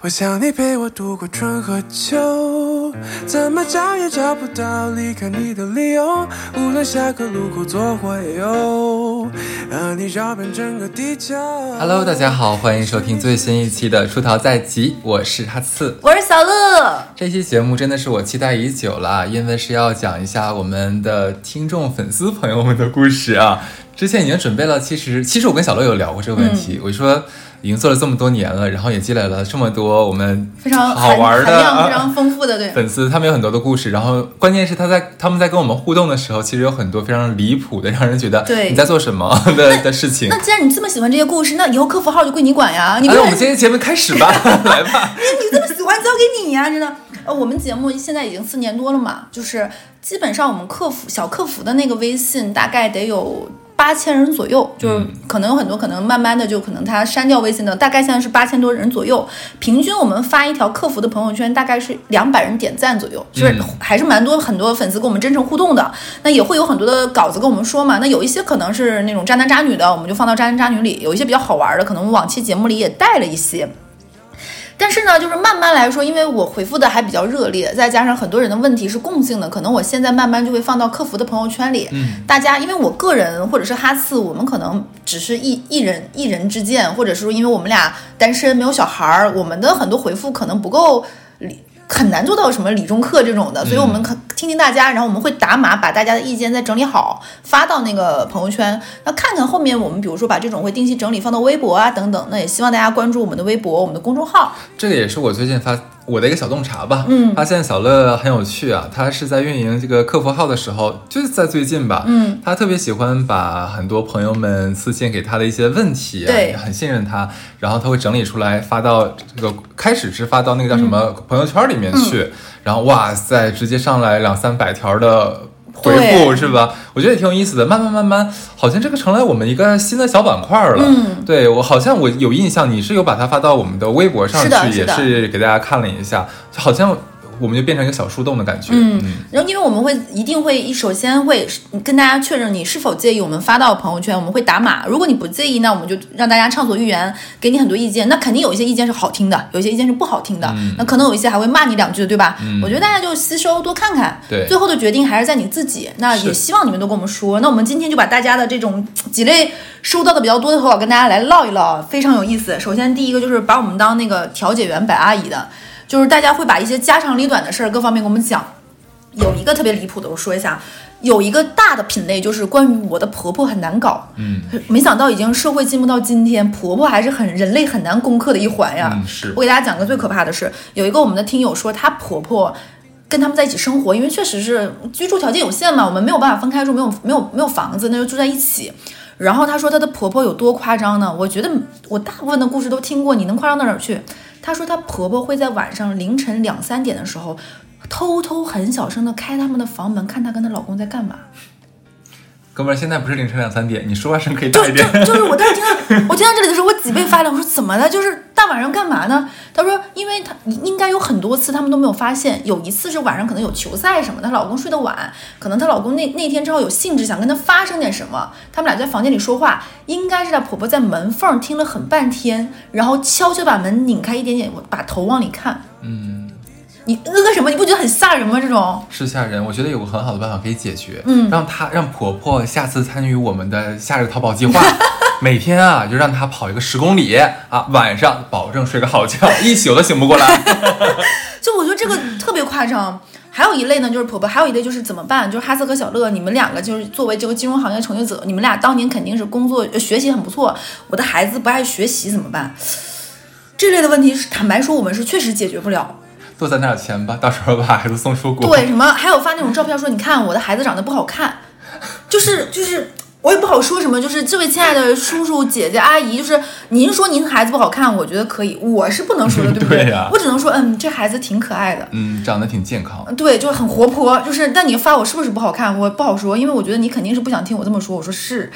我想你陪我度过春和秋，怎么找也找不到离开你的理由。无论下个路口左或右，和你绕遍整个地球。Hello，大家好，欢迎收听最新一期的《出逃在即》，我是哈刺。我是小乐，这期节目真的是我期待已久了，因为是要讲一下我们的听众粉丝朋友们的故事啊。之前已经准备了，其实其实我跟小乐有聊过这个问题，我说已经做了这么多年了，然后也积累了这么多我们非常好玩的非啊常丰富的，对。粉丝，他们有很多的故事，然后关键是他在他们在跟我们互动的时候，其实有很多非常离谱的，让人觉得对你在做什么 的的事情。那既然你这么喜欢这些故事，那以后客服号就归你管呀！你不哎，我们今天节目开始吧，来吧。你这么喜欢，交给你呀！真的，呃，我们节目现在已经四年多了嘛，就是基本上我们客服小客服的那个微信大概得有。八千人左右，就是可能有很多，可能慢慢的就可能他删掉微信的，大概现在是八千多人左右。平均我们发一条客服的朋友圈，大概是两百人点赞左右，就是嗯还是蛮多很多粉丝跟我们真诚互动的。那也会有很多的稿子跟我们说嘛，那有一些可能是那种渣男渣女的，我们就放到渣男渣女里；有一些比较好玩的，可能我们往期节目里也带了一些。但是呢，就是慢慢来说，因为我回复的还比较热烈，再加上很多人的问题是共性的，可能我现在慢慢就会放到客服的朋友圈里。嗯，大家因为我个人或者是哈次，我们可能只是一一人一人之见，或者是说因为我们俩单身没有小孩儿，我们的很多回复可能不够理。很难做到什么理中客这种的，所以我们可听听大家，然后我们会打码，把大家的意见再整理好，发到那个朋友圈。那看看后面我们比如说把这种会定期整理放到微博啊等等，那也希望大家关注我们的微博、我们的公众号。这个也是我最近发我的一个小洞察吧，嗯。发现小乐很有趣啊，他是在运营这个客服号的时候，就是在最近吧，嗯，他特别喜欢把很多朋友们私信给他的一些问题、啊，对。很信任他，然后他会整理出来发到这个开始是发到那个叫什么朋友圈里面去，然后哇塞，直接上来两三百条的。回复是吧？我觉得也挺有意思的。慢慢慢慢，好像这个成了我们一个新的小板块了。嗯，对我好像我有印象，你是有把它发到我们的微博上去，也是给大家看了一下，就好像我们就变成一个小树洞的感觉。嗯，然后因为我们会一定会首先会跟大家确认你是否介意我们发到朋友圈，我们会打码。如果你不介意，那我们就让大家畅所欲言，给你很多意见。那肯定有一些意见是好听的，有一些意见是不好听的，嗯那可能有一些还会骂你两句，对吧？我觉得大家就吸收多看看，对最后的决定还是在你自己。那也希望你们都跟我们说。那我们今天就把大家的这种几类收到的比较多的投稿跟大家来唠一唠，非常有意思。首先第一个就是把我们当那个调解员摆阿姨的。就是大家会把一些家长里短的事儿各方面给我们讲。有一个特别离谱的，我说一下，有一个大的品类就是关于我的婆婆很难搞。嗯没想到已经社会进步到今天，婆婆还是很人类很难攻克的一环呀。嗯是我给大家讲个最可怕的是，有一个我们的听友说，她婆婆。跟他们在一起生活，因为确实是居住条件有限嘛，我们没有办法分开住，没有没有没有房子，那就住在一起。然后她说她的婆婆有多夸张呢？我觉得我大部分的故事都听过，你能夸张到哪儿去？她说她婆婆会在晚上凌晨两三点的时候，偷偷很小声的开他们的房门，看她跟她老公在干嘛。哥们儿，现在不是凌晨两三点，你说话声可以就就大一点。就是我当时听到 我听到这里的时候，我脊背发凉。我说怎么了？就是大晚上干嘛呢？她说，因为她应该有很多次他们都没有发现，有一次是晚上可能有球赛什么，她老公睡得晚，可能她老公那那天正好有兴致想跟她发生点什么，他们俩在房间里说话，应该是她婆婆在门缝听了很半天，然后悄悄把门拧开一点点，把头往里看。嗯，你那个什么，你不觉得很吓人吗？这种是吓人。我觉得有个很好的办法可以解决，嗯让她让婆婆下次参与我们的夏日淘宝计划。每天啊，就让她跑一个十公里啊，晚上保证睡个好觉，一宿都醒不过来。就我觉得这个特别夸张。还有一类呢，就是婆婆；还有一类就是怎么办？就是哈斯和小乐，你们两个就是作为这个金融行业从业者，你们俩当年肯定是工作、呃学习很不错。我的孩子不爱学习怎么办？这类的问题是坦白说，我们是确实解决不了。多攒点钱吧，到时候把孩子送出国。对，什么还有发那种照片说，你看我的孩子长得不好看，就是就是我也不好说什么，就是这位亲爱的叔叔姐姐阿姨，就是您说您孩子不好看，我觉得可以，我是不能说的，对不对呀我只能说，嗯，这孩子挺可爱的。嗯，长得挺健康。对，就是很活泼，就是但你发我是不是不好看，我不好说，因为我觉得你肯定是不想听我这么说。我说是，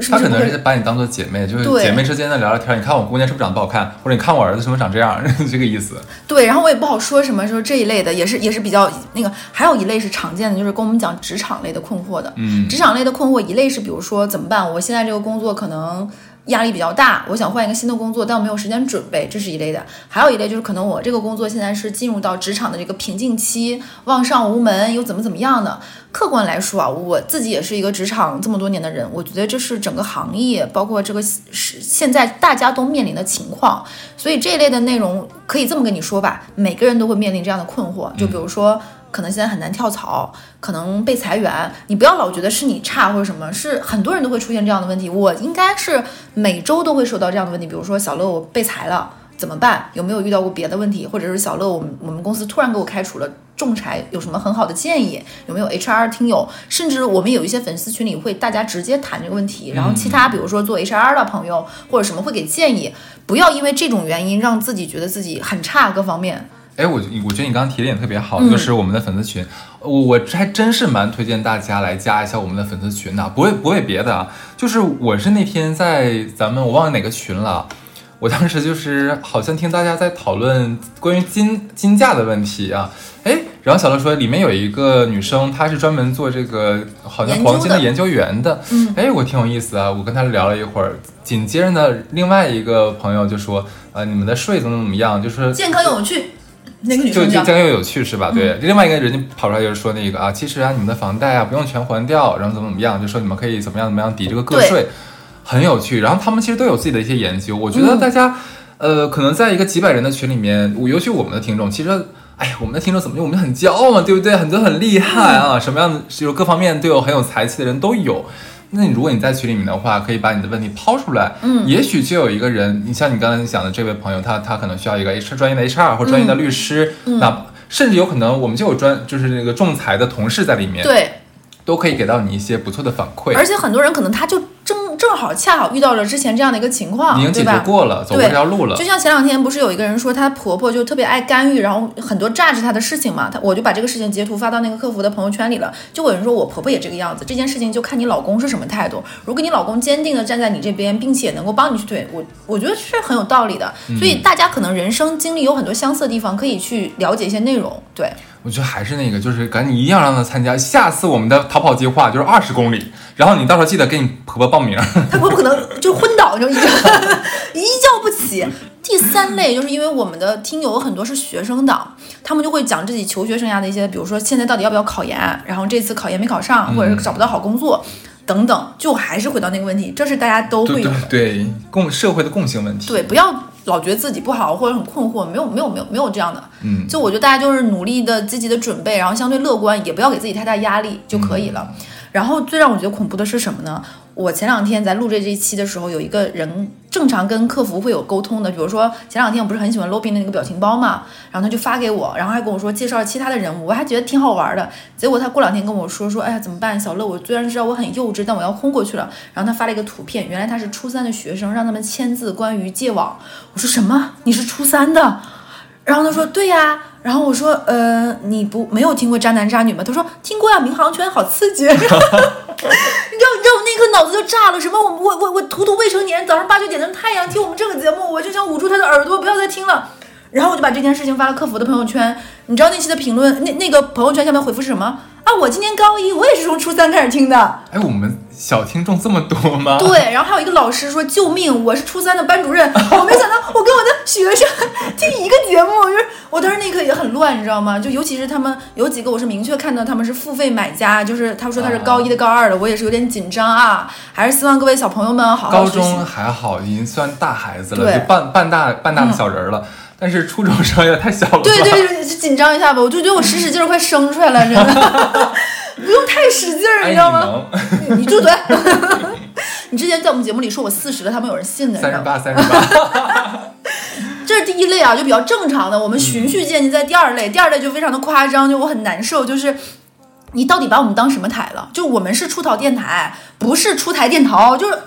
是她可能是把你当做姐妹，就是姐妹之间的聊聊天。你看我姑娘是不是长得不好看，或者你看我儿子是不是长这样，这个意思。对，然后我也不好说什么，说这一类的也是也是比较那个，还有一类是常见的，就是跟我们讲职场类的困惑的。嗯职场类的困惑，一类是比如说怎么办？我现在这个工作可能压力比较大，我想换一个新的工作，但我没有时间准备，这是一类的。还有一类就是可能我这个工作现在是进入到职场的这个瓶颈期，望上无门，又怎么怎么样的。客观来说啊，我自己也是一个职场这么多年的人，我觉得这是整个行业，包括这个是现在大家都面临的情况。所以这一类的内容可以这么跟你说吧，每个人都会面临这样的困惑，就比如说。可能现在很难跳槽，可能被裁员，你不要老觉得是你差或者什么，是很多人都会出现这样的问题。我应该是每周都会收到这样的问题，比如说小乐我被裁了怎么办？有没有遇到过别的问题？或者是小乐我们我们公司突然给我开除了仲裁，有什么很好的建议？有没有 HR 听友？甚至我们有一些粉丝群里会大家直接谈这个问题，然后其他比如说做 HR 的朋友或者什么会给建议，不要因为这种原因让自己觉得自己很差，各方面。哎，我我觉得你刚刚提的点特别好，就是我们的粉丝群，我我还真是蛮推荐大家来加一下我们的粉丝群的，不为不为别的啊，就是我是那天在咱们我忘了哪个群了，我当时就是好像听大家在讨论关于金金价的问题啊，哎，然后小乐说里面有一个女生，她是专门做这个好像黄金的研究员的，嗯，哎，我挺有意思啊，我跟她聊了一会儿，紧接着呢，另外一个朋友就说，呃，你们的税怎么怎么样，就是健康有趣。那个女就就将又有趣是吧？对，另外一个人就跑出来就是说那个啊，其实啊，你们的房贷啊不用全还掉，然后怎么怎么样，就说你们可以怎么样怎么样抵这个个税，很有趣。然后他们其实都有自己的一些研究，我觉得大家，呃，可能在一个几百人的群里面，尤其我们的听众，其实，哎呀，我们的听众怎么就我们很骄傲嘛，对不对？很多很厉害啊，什么样的就是各方面都有很有才气的人都有。那你如果你在群里面的话，可以把你的问题抛出来，嗯，也许就有一个人，你像你刚才讲的这位朋友，他他可能需要一个 H 专业的 HR 或专业的律师，那甚至有可能我们就有专就是那个仲裁的同事在里面，对，都可以给到你一些不错的反馈。而且很多人可能他就。正正好恰好遇到了之前这样的一个情况，已经解决过了，走过这条路了。就像前两天不是有一个人说她婆婆就特别爱干预，然后很多榨制她的事情嘛，她我就把这个事情截图发到那个客服的朋友圈里了。就有人说我婆婆也这个样子，这件事情就看你老公是什么态度。如果你老公坚定的站在你这边，并且能够帮你去推，我我觉得是很有道理的。所以大家可能人生经历有很多相似的地方，可以去了解一些内容。对。我觉得还是那个，就是赶紧一定要让他参加下次我们的逃跑计划，就是二十公里。然后你到时候记得给你婆婆报名。她婆婆可能就昏倒，就一 一觉不起。第三类就是因为我们的听友很多是学生党，他们就会讲自己求学生涯的一些，比如说现在到底要不要考研，然后这次考研没考上，或者是找不到好工作等等，就还是回到那个问题，这是大家都会有的，对共社会的共性问题。对，不要。老觉得自己不好或者很困惑，没有没有没有没有这样的，嗯，就我觉得大家就是努力的积极的准备，然后相对乐观，也不要给自己太大压力就可以了。然后最让我觉得恐怖的是什么呢？我前两天在录这这一期的时候，有一个人正常跟客服会有沟通的，比如说前两天我不是很喜欢 Lobby 的那个表情包嘛，然后他就发给我，然后还跟我说介绍其他的人物，我还觉得挺好玩的。结果他过两天跟我说说，哎呀怎么办？小乐，我虽然知道我很幼稚，但我要昏过去了。然后他发了一个图片，原来他是初三的学生，让他们签字关于戒网。我说什么？你是初三的？然后他说对呀。然后我说，呃，你不没有听过渣男渣女吗？他说听过呀，民航圈好刺激。你知道，你知道我那颗脑子就炸了。什么？我我我我图图未成年，早上八九点钟太阳听我们这个节目，我就想捂住他的耳朵，不要再听了。然后我就把这件事情发了客服的朋友圈。你知道那期的评论，那那个朋友圈下面回复是什么？啊，我今年高一，我也是从初三开始听的。哎，我们小听众这么多吗？对，然后还有一个老师说：“救命，我是初三的班主任。”我没想到我跟我的学生听一个节目，就是我当时那一刻也很乱，你知道吗？就尤其是他们有几个，我是明确看到他们是付费买家，就是他说他是高一的、高二的，我也是有点紧张啊。还是希望各位小朋友们好好高中还好，已经算大孩子了，就半半大半大的小人了。但是初中生也太小了，对对对，紧张一下吧。我就觉得我使使劲儿快生出来了，真的，不用太使劲儿，你知道吗？你住嘴！你之前在我们节目里说我四十了，他们有人信的。三十八，三十八。这是第一类啊，就比较正常的。我们循序渐进，在第二类，第二类就非常的夸张，就我很难受。就是你到底把我们当什么台了？就我们是出逃电台，不是出台电逃，就是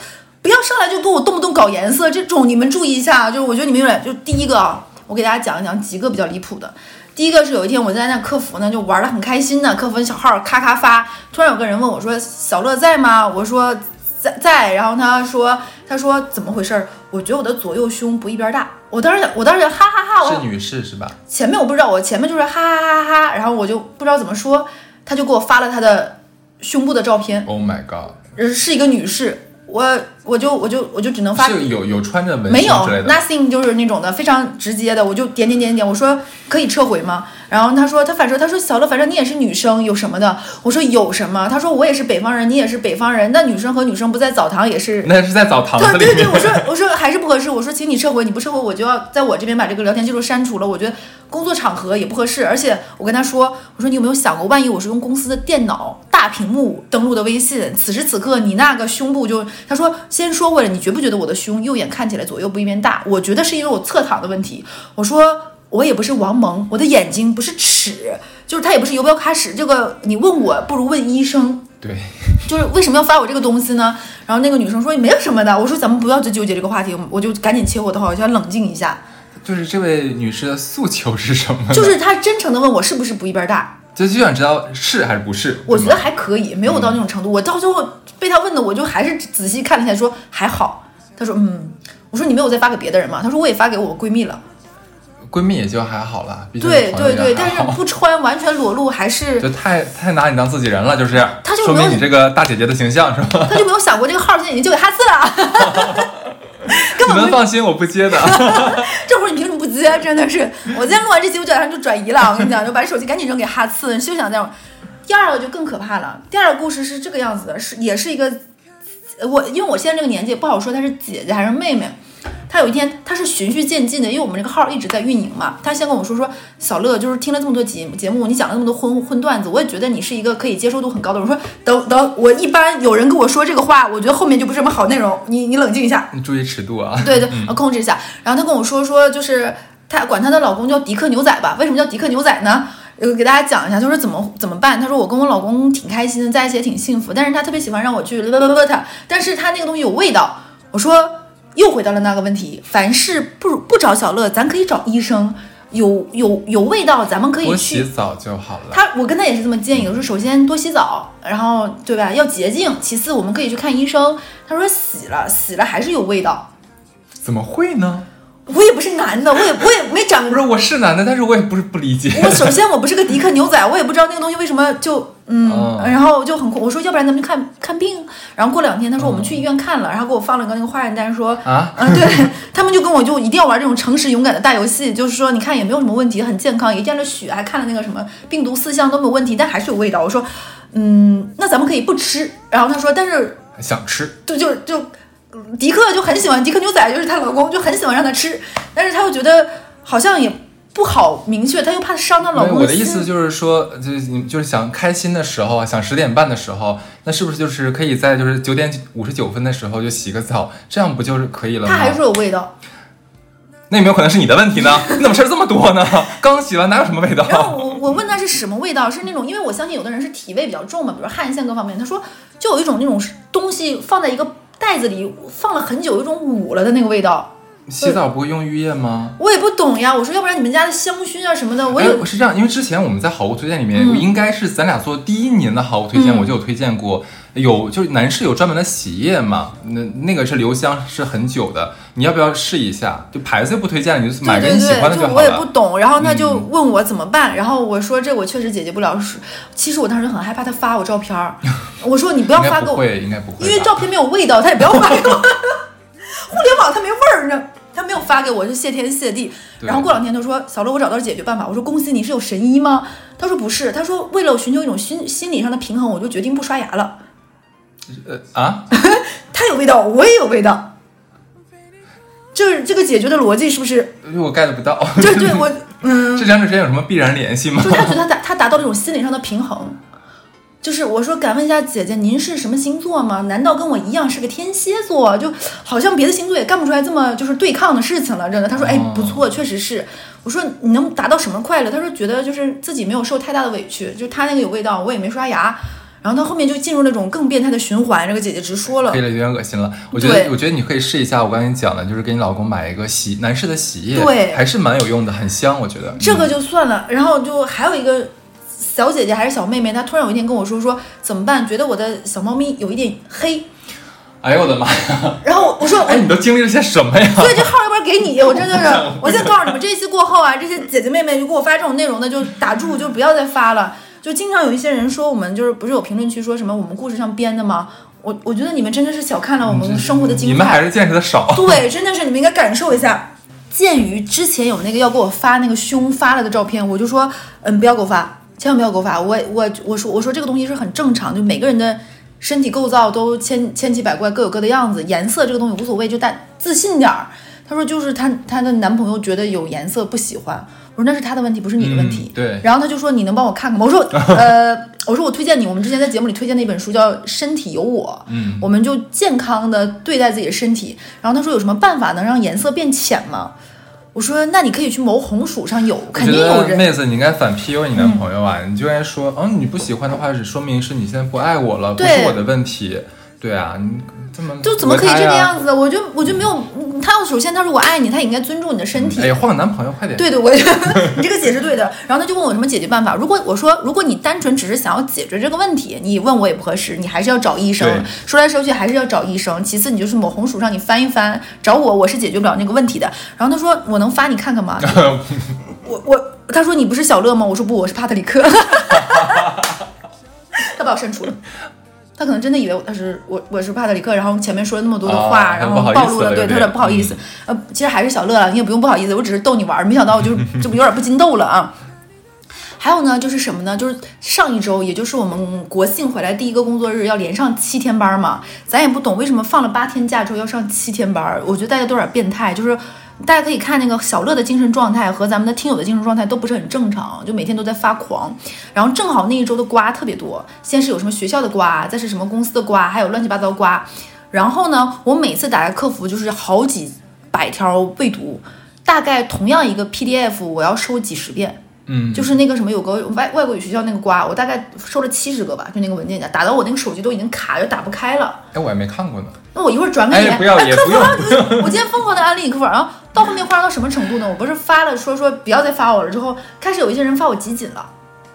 不要上来就给我动不动搞颜色这种，你们注意一下。就是我觉得你们有点，就第一个啊。我给大家讲一讲几个比较离谱的。第一个是有一天我在那客服呢，就玩的很开心呢，客服小号咔咔发，突然有个人问我说：“小乐在吗？”我说：“在在。”然后他说：“他说怎么回事？我觉得我的左右胸不一边大。”我当时我当时哈哈哈，我是女士是吧？前面我不知道，我前面就是哈哈哈哈，然后我就不知道怎么说，他就给我发了他的胸部的照片。Oh my god！是一个女士。我我就我就我就只能发是有有穿着纹没有 nothing 就是那种的非常直接的，我就点点点点，我说可以撤回吗？然后他说他反正他说小乐，反正你也是女生，有什么的？我说有什么？他说我也是北方人，你也是北方人，那女生和女生不在澡堂也是。那是在澡堂里。对对对，我说我说还是不合适，我说请你撤回，你不撤回我就要在我这边把这个聊天记录删除了。我觉得工作场合也不合适，而且我跟他说，我说你有没有想过，万一我是用公司的电脑大屏幕登录的微信，此时此刻你那个胸部就，他说先说回来，你觉不觉得我的胸右眼看起来左右不一边大？我觉得是因为我侧躺的问题。我说。我也不是王蒙，我的眼睛不是尺，就是它也不是游标卡尺。这个你问我，不如问医生。对，就是为什么要发我这个东西呢？然后那个女生说没有什么的。我说咱们不要再纠结这个话题，我就赶紧切我的话，我就要冷静一下。就是这位女士的诉求是什么呢？就是她真诚的问我是不是不一边大，就就想知道是还是不是。我觉得还可以，没有到那种程度。我到最后被他问的，我就还是仔细看了一下，说还好。他说嗯，我说你没有再发给别的人吗？他说我也发给我闺蜜了。闺蜜也就还好了，毕竟对对对，但是不穿完全裸露还是 就太太拿你当自己人了，就是说她就没有明你这个大姐姐的形象是吧？他就没有想过这个号现在已经交给哈斯了，根 你们放心，我不接的。这会儿你凭什么不接？真的是，我今天录完这期，我就马上就转移了。我跟你讲，就把这手机赶紧扔给哈次，休想再玩。第二个就更可怕了。第二个故事是这个样子的，是也是一个我，因为我现在这个年纪不好说她是姐姐还是妹妹。她有一天，他是循序渐进的，因为我们这个号一直在运营嘛。他先跟我说说，小乐就是听了这么多节节目，你讲了那么多荤荤段子，我也觉得你是一个可以接受度很高的。我说等等，我一般有人跟我说这个话，我觉得后面就不是什么好内容。你你冷静一下，你注意尺度啊！对对，要控制一下。然后他跟我说说，就是她管她的老公叫迪克牛仔吧？为什么叫迪克牛仔呢？呃，给大家讲一下，就是怎么怎么办。她说我跟我老公挺开心的，在一起也挺幸福，但是他特别喜欢让我去勒勒勒他，但是他那个东西有味道。我说又回到了那个问题，凡事不不找小乐，咱可以找医生。有有有味道，咱们可以多去洗澡就好了。他，我跟他也是这么建议的，我说首先多洗澡，然后对吧，要洁净。其次，我们可以去看医生。他说洗了，洗了还是有味道。怎么会呢？我也不是男的，我也我也没长不是，我是男的，但是我也不是不理解。我首先我不是个迪克牛仔，我也不知道那个东西为什么就嗯，哦然后就很我说要不然咱们去看看病。然后过两天他说我们去医院看了，然后给我放了个那个化验单说啊，嗯，对 他们就跟我就一定要玩这种诚实勇敢的大游戏，就是说你看也没有什么问题，很健康，也验了血，还看了那个什么病毒四项都没有问题，但还是有味道。我说嗯，那咱们可以不吃。然后他说但是想吃，就就就迪克就很喜欢迪克牛仔，就是她老公就很喜欢让她吃，但是她又觉得好像也不好明确，她又怕伤她老公。我的意思就是说，就是你就是想开心的时候啊，想十点半的时候，那是不是就是可以在就是九点五十九分的时候就洗个澡，这样不就是可以了吗？她还说有味道。那有没有可能是你的问题呢？你怎么事儿这么多呢？刚洗完哪有什么味道？然后我我问他是什么味道，是那种因为我相信有的人是体味比较重嘛，比如汗腺各方面，他说就有一种那种东西放在一个袋子里放了很久，有一种捂了的那个味道。洗澡不会用浴液吗？我也不懂呀，我说要不然你们家的香薰啊什么的，我哎有，是这样，因为之前我们在好物推荐里面，嗯应该是咱俩做第一年的好物推荐，嗯我就有推荐过，有就是男士有专门的洗液嘛，那那个是留香是很久的，你要不要试一下？就牌子不推荐，你就买个你喜欢的好就我也不。懂，然后他就嗯问我怎么办，然后我说这我确实解决不了。是，其实我当时很害怕他发我照片儿，我说你不要发给我，应该不会，因为照片没有味道，他也不要发给我。互联网它没味儿呢，他没有发给我，就谢天谢地。然后过两天他说小乐，我找到了解决办法。我说恭喜你是有神医吗？他说不是，他说为了寻求一种心心理上的平衡，我就决定不刷牙了。呃啊，他有味道，我也有味道。就是这个解决的逻辑是不是？我 get 不到，就对我，嗯，这两者之间有什么必然联系吗？就是他觉得他达他达到了一种心理上的平衡。就是我说，敢问一下姐姐，您是什么星座吗？难道跟我一样是个天蝎座？就好像别的星座也干不出来这么就是对抗的事情了，真的。他说，哎哦，不错，确实是。我说你能达到什么快乐？他说觉得就是自己没有受太大的委屈，就他那个有味道，我也没刷牙。然后到后面就进入那种更变态的循环。这个姐姐直说了黑，了，有点恶心了。我觉得，我觉得你可以试一下我刚才讲的，就是给你老公买一个洗男士的洗液，对还是蛮有用的，很香，我觉得。这个嗯就算了，然后就还有一个小姐姐还是小妹妹，她突然有一天跟我说说怎么办？觉得我的小猫咪有一点黑。哎呦我的妈呀！然后我说我 哎，你都经历了些什么呀？所以这号要不然给你，我真的是，我先告诉你们，这一期过后啊，这些姐姐妹妹就给我发这种内容的，就打住，就不要再发了。就经常有一些人说我们就是不是有评论区说什么我们故事上编的吗？我我觉得你们真的是小看了我们生活的精彩。你们还是见识的少。对，真的是你们应该感受一下。鉴于之前有那个要给我发那个胸发了的照片，我就说，嗯，不要给我发，千万不要给我发。我我我说我说这个东西是很正常，就每个人的身体构造都千千奇百怪，各有各的样子。颜色这个东西无所谓，就但自信点儿。她说就是她她的男朋友觉得有颜色不喜欢。我说那是他的问题，不是你的问题。嗯对然后他就说你能帮我看看吗？我说 呃，我说我推荐你，我们之前在节目里推荐那本书叫《身体有我》，嗯，我们就健康的对待自己的身体。然后他说有什么办法能让颜色变浅吗？我说那你可以去某红薯上有，肯定有人。妹子，你应该反 PU 你男朋友啊！你就应该说，嗯，你不喜欢的话，只说明是你现在不爱我了，不是我的问题。对啊，你这么就怎么可以这个？样子？我就我就没有，嗯他要首先他如果爱你，他也应该尊重你的身体。哎，换个男朋友，快点！对对，我觉得 你这个解释对的。然后他就问我什么解决办法。如果我说，如果你单纯只是想要解决这个问题，你问我也不合适，你还是要找医生。说来说去还是要找医生。其次，你就是某红薯上你翻一翻，找我，我是解决不了那个问题的。然后他说我能发你看看吗？我我他说你不是小乐吗？我说不，我是帕特里克。他把我删除了。他可能真的以为他是我，我是帕特里克，然后前面说了那么多的话，然后暴露了，对他有点点不好意思。呃，其实还是小乐了，你也不用不好意思，我只是逗你玩儿，没想到我就这不 有点不禁逗了啊。还有呢，就是什么呢？就是上一周，也就是我们国庆回来第一个工作日，要连上七天班嘛。咱也不懂为什么放了八天假之后要上七天班儿，我觉得大家都有点变态。就是大家可以看那个小乐的精神状态和咱们的听友的精神状态都不是很正常，就每天都在发狂。然后正好那一周的瓜特别多，先是有什么学校的瓜，再是什么公司的瓜，还有乱七八糟瓜。然后呢，我每次打开客服就是好几百条未读，大概同样一个 PDF 我要收几十遍。嗯，就是那个什么有个外外国语学校那个瓜，我大概收了七十个吧，就那个文件夹，打到我那个手机都已经卡，就打不开了。哎，我还没看过呢。那我一会儿转给你。哎不要也客服 我今天疯狂的安利你客服，然后到后面夸张到什么程度呢？我不是发了说说不要再发我了之后，开始有一些人发我集锦了，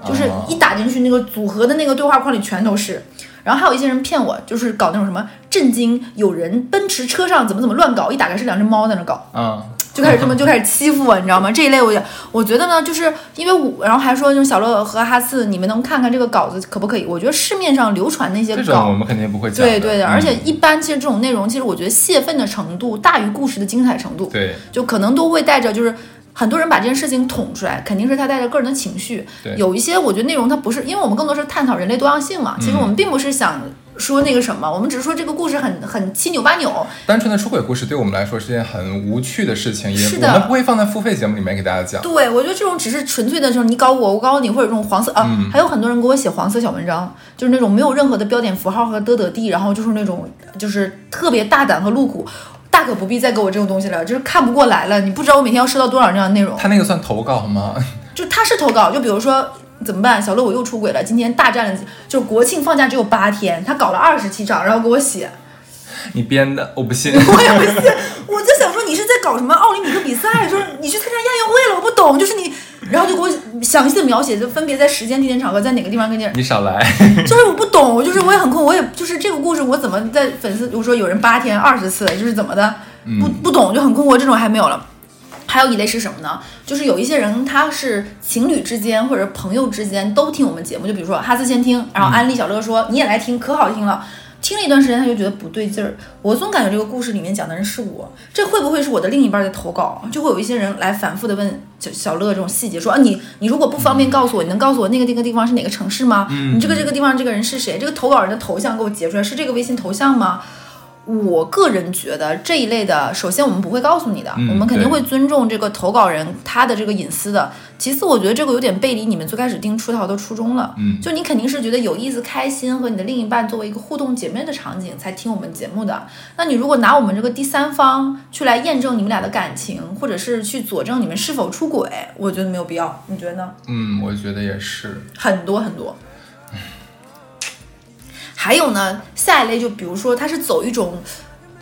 就是哦一打进去那个组合的那个对话框里全都是。然后还有一些人骗我，就是搞那种什么震惊，有人奔驰车上怎么怎么乱搞，一打开是两只猫在那搞。嗯，就开始这么就开始欺负我，你知道吗？这一类我也我觉得呢，就是因为我，然后还说就是小乐和哈次，你们能看看这个稿子可不可以？我觉得市面上流传那些稿，们肯定不会讲。对对的，嗯而且一般其实这种内容，其实我觉得泄愤的程度大于故事的精彩程度，对就可能都会带着就是。很多人把这件事情捅出来，肯定是他带着个人的情绪对。有一些我觉得内容它不是，因为我们更多是探讨人类多样性嘛。其实我们并不是想说那个什么，我们只是说这个故事很很七扭八扭，单纯的出轨故事对我们来说是件很无趣的事情，也是的我们不会放在付费节目里面给大家讲。对，我觉得这种只是纯粹的，就是你搞我，我搞你，或者这种黄色啊，嗯还有很多人给我写黄色小文章，就是那种没有任何的标点符号和嘚嘚地，然后就是那种就是特别大胆和露骨，大可不必再给我这种东西了，就是看不过来了。你不知道我每天要收到多少这样的内容，他那个算投稿吗？就他是投稿，就比如说。怎么办？小乐，我又出轨了。今天大战了，就是国庆放假只有八天，他搞了二十七场，然后给我写，你编的，我不信。我也不信。我就想说，你是在搞什么奥林匹克比赛？就是你去参加亚运会了，我不懂。就是你，然后就给我详细的描写，就分别在时间、地点、场合，在哪个地方跟你，你少来。就是我不懂。我就是我也很困，我也就是这个故事，我怎么在粉丝，我说有人八天二十次，就是怎么的，不不懂，就很困惑。这种还没有了。还有一类是什么呢？就是有一些人他是情侣之间或者朋友之间都听我们节目，就比如说哈斯先听，然后安利小乐说、你也来听，可好听了。听了一段时间，他就觉得不对劲儿。我总感觉这个故事里面讲的人是我，这会不会是我的另一半在投稿？就会有一些人来反复的问小小乐这种细节，说啊你你如果不方便告诉我，你能告诉我那个那个地方是哪个城市吗？你这个这个地方这个人是谁？这个投稿人的头像给我截出来是这个微信头像吗？我个人觉得这一类的，首先我们不会告诉你的，嗯我们肯定会尊重这个投稿人他的这个隐私的。其次，我觉得这个有点背离你们最开始定出逃的初衷了。嗯就你肯定是觉得有意思、开心和你的另一半作为一个互动姐妹的场景才听我们节目的。那你如果拿我们这个第三方去来验证你们俩的感情，或者是去佐证你们是否出轨，我觉得没有必要。你觉得呢？嗯，我觉得也是。很多很多。还有呢，下一类就比如说，它是走一种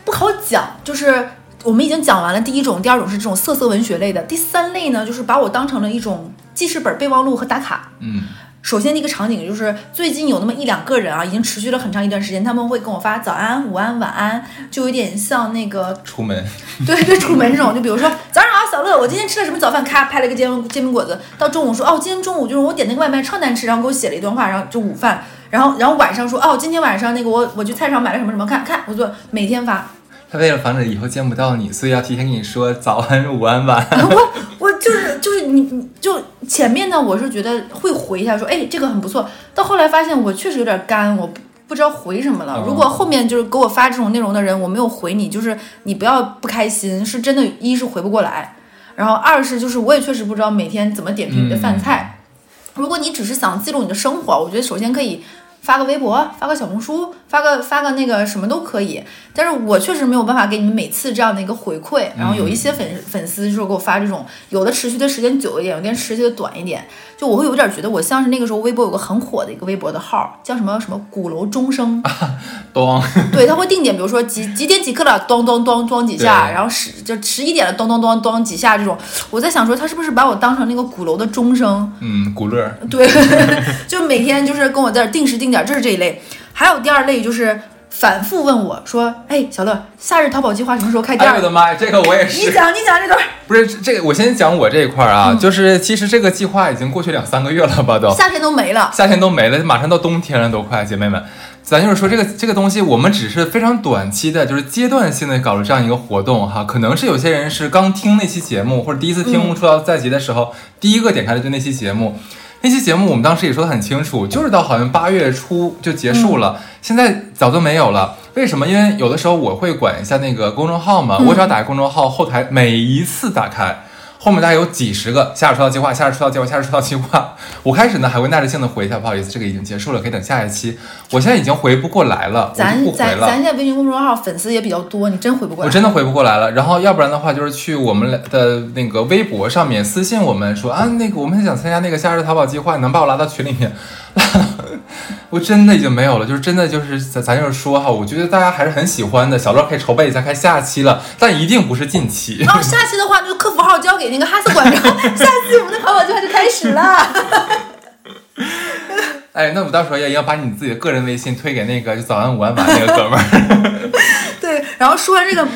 不好讲，就是我们已经讲完了第一种，第二种是这种色色文学类的，第三类呢，就是把我当成了一种记事本、备忘录和打卡。嗯，首先第一个场景就是最近有那么一两个人啊，已经持续了很长一段时间，他们会跟我发早安、午安、晚安，就有点像那个出门。对对，出门这种，就比如说早上好，小乐，我今天吃了什么早饭？咔，拍了一个煎煎饼果子。到中午说，哦，今天中午就是我点那个外卖超难吃，然后给我写了一段话，然后就午饭。然后然后晚上说哦，今天晚上那个我我去菜场买了什么什么，看看我就每天发。他为了防止以后见不到你，所以要提前跟你说早安、午安、晚安。我我就是就是你你就前面呢，我是觉得会回一下说，哎，这个很不错。到后来发现我确实有点干，我不不知道回什么了。哦如果后面就是给我发这种内容的人，我没有回你，就是你不要不开心，是真的，一是回不过来，然后二是就是我也确实不知道每天怎么点评你的饭菜。如果你只是想记录你的生活，我觉得首先可以发个微博，发个小红书，发个发个那个什么都可以。但是我确实没有办法给你们每次这样的一个回馈。然后有一些粉粉丝就是给我发这种，有的持续的时间久一点，有的持续的短一点。就我会有点觉得我像是那个时候微博有个很火的一个微博的号，叫什么什么鼓楼钟声，咚，对，他会定点，比如说几几点几刻了，咚咚咚咚几下，然后十就十一点了，咚咚咚咚几下这种。我在想说，他是不是把我当成那个鼓楼的钟声？嗯，鼓乐，对，就每天就是跟我在这定时定点，这是这一类。还有第二类就是反复问我说：“哎，小乐，夏日淘宝计划什么时候开第二哎呦我的妈呀，这个我也是你。讲，你讲这段儿。不是这个，我先讲我这一块儿啊，嗯就是其实这个计划已经过去两三个月了吧，都夏天都没了，夏天都没了，马上到冬天了，都快，姐妹们，咱就是说这个这个东西，我们只是非常短期的，就是阶段性的搞了这样一个活动哈，可能是有些人是刚听那期节目，或者第一次听嗯《出道在即》的时候，第一个点开的就那期节目。那期节目我们当时也说的很清楚，就是到好像八月初就结束了，现在早都没有了。为什么？因为有的时候我会管一下那个公众号嘛，我只要打开公众号后台，每一次打开。后面大概有几十个夏日出道计划，夏日出道计划，夏日出道计划。我开始呢还会耐着性子回一下，不好意思，这个已经结束了，可以等下一期。我现在已经回不过来了，我咱就不回了。咱咱现在微信公众号粉丝也比较多，你真回不过来。我真的回不过来了，然后要不然的话就是去我们的那个微博上面私信我们说啊，那个我们想参加那个夏日淘宝计划，你能把我拉到群里面？我真的已经没有了，就是真的就是咱咱就是说哈，我觉得大家还是很喜欢的，小乐可以筹备一下开下期了，但一定不是近期。然后下期的话，就客服号交给那个哈斯馆长，下期我们的淘宝计划就开始了。哎，那我到时候也要把你自己的个人微信推给那个就早安午安晚那个哥们儿。对，然后说完这个，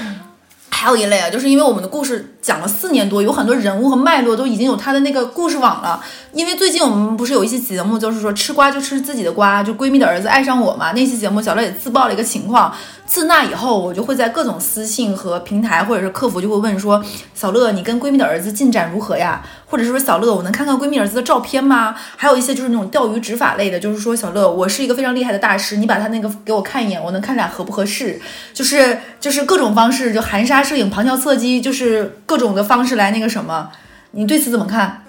还有一类啊，就是因为我们的故事讲了四年多，有很多人物和脉络都已经有他的那个故事网了。因为最近我们不是有一期节目，就是说吃瓜就吃自己的瓜，就闺蜜的儿子爱上我嘛。那期节目小乐也自曝了一个情况。自那以后，我就会在各种私信和平台或者是客服就会问说，小乐，你跟闺蜜的儿子进展如何呀？或者是说小乐，我能看看闺蜜儿子的照片吗？还有一些就是那种钓鱼执法类的，就是说小乐，我是一个非常厉害的大师，你把他那个给我看一眼，我能看俩合不合适？就是就是各种方式，就含沙射影、旁敲侧击，就是各种的方式来那个什么。你对此怎么看？